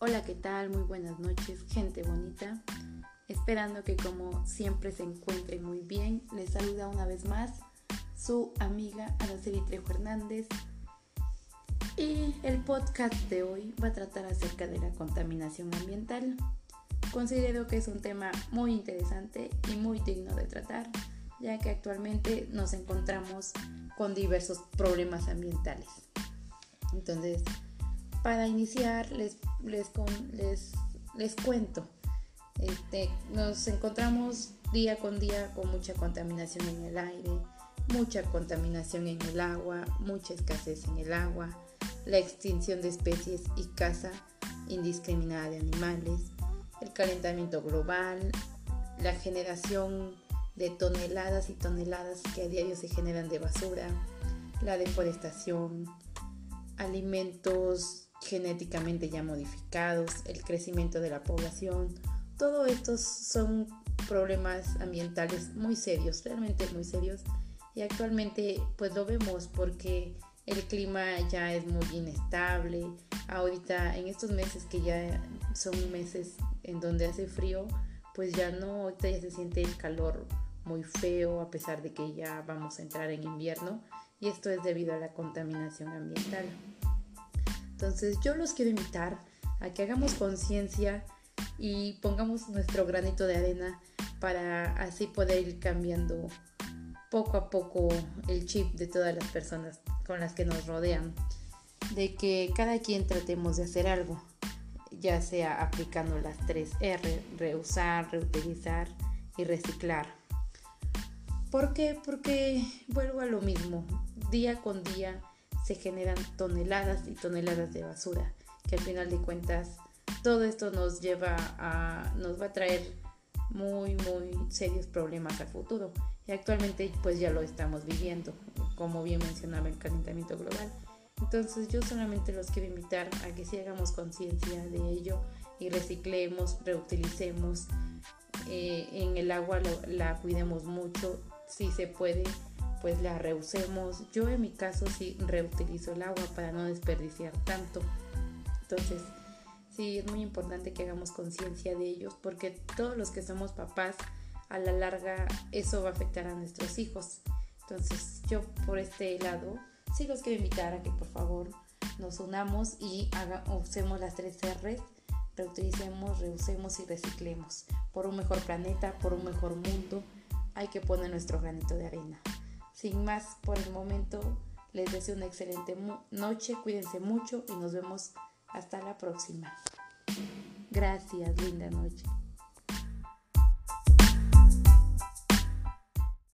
Hola, ¿qué tal? Muy buenas noches, gente bonita. Esperando que como siempre se encuentren muy bien. Les saluda una vez más su amiga Araceli Trejo Hernández. Y el podcast de hoy va a tratar acerca de la contaminación ambiental. Considero que es un tema muy interesante y muy digno de tratar, ya que actualmente nos encontramos con diversos problemas ambientales. Entonces, para iniciar, les, les, les, les cuento. Este, nos encontramos día con día con mucha contaminación en el aire, mucha contaminación en el agua, mucha escasez en el agua, la extinción de especies y caza indiscriminada de animales, el calentamiento global, la generación de toneladas y toneladas que a diario se generan de basura, la deforestación, alimentos genéticamente ya modificados, el crecimiento de la población, todo estos son problemas ambientales muy serios, realmente muy serios. Y actualmente pues lo vemos porque el clima ya es muy inestable, ahorita en estos meses que ya son meses en donde hace frío, pues ya no, ahorita ya se siente el calor muy feo a pesar de que ya vamos a entrar en invierno. Y esto es debido a la contaminación ambiental. Entonces yo los quiero invitar a que hagamos conciencia y pongamos nuestro granito de arena para así poder ir cambiando poco a poco el chip de todas las personas con las que nos rodean, de que cada quien tratemos de hacer algo, ya sea aplicando las tres R, reusar, reutilizar y reciclar. ¿Por qué? Porque vuelvo a lo mismo, día con día se generan toneladas y toneladas de basura, que al final de cuentas todo esto nos lleva a, nos va a traer muy, muy serios problemas al futuro. Y actualmente pues ya lo estamos viviendo, como bien mencionaba el calentamiento global. Entonces yo solamente los quiero invitar a que si hagamos conciencia de ello y reciclemos, reutilicemos, eh, en el agua la cuidemos mucho, si se puede, pues la reusemos. Yo en mi caso sí reutilizo el agua para no desperdiciar tanto. Entonces, sí, es muy importante que hagamos conciencia de ellos porque todos los que somos papás, a la larga eso va a afectar a nuestros hijos. Entonces, yo por este lado, sí los quiero invitar a que por favor nos unamos y haga, usemos las tres R's, reutilicemos, reusemos y reciclemos por un mejor planeta, por un mejor mundo. Hay que poner nuestro granito de arena. Sin más por el momento, les deseo una excelente noche, cuídense mucho y nos vemos hasta la próxima. Gracias, linda noche.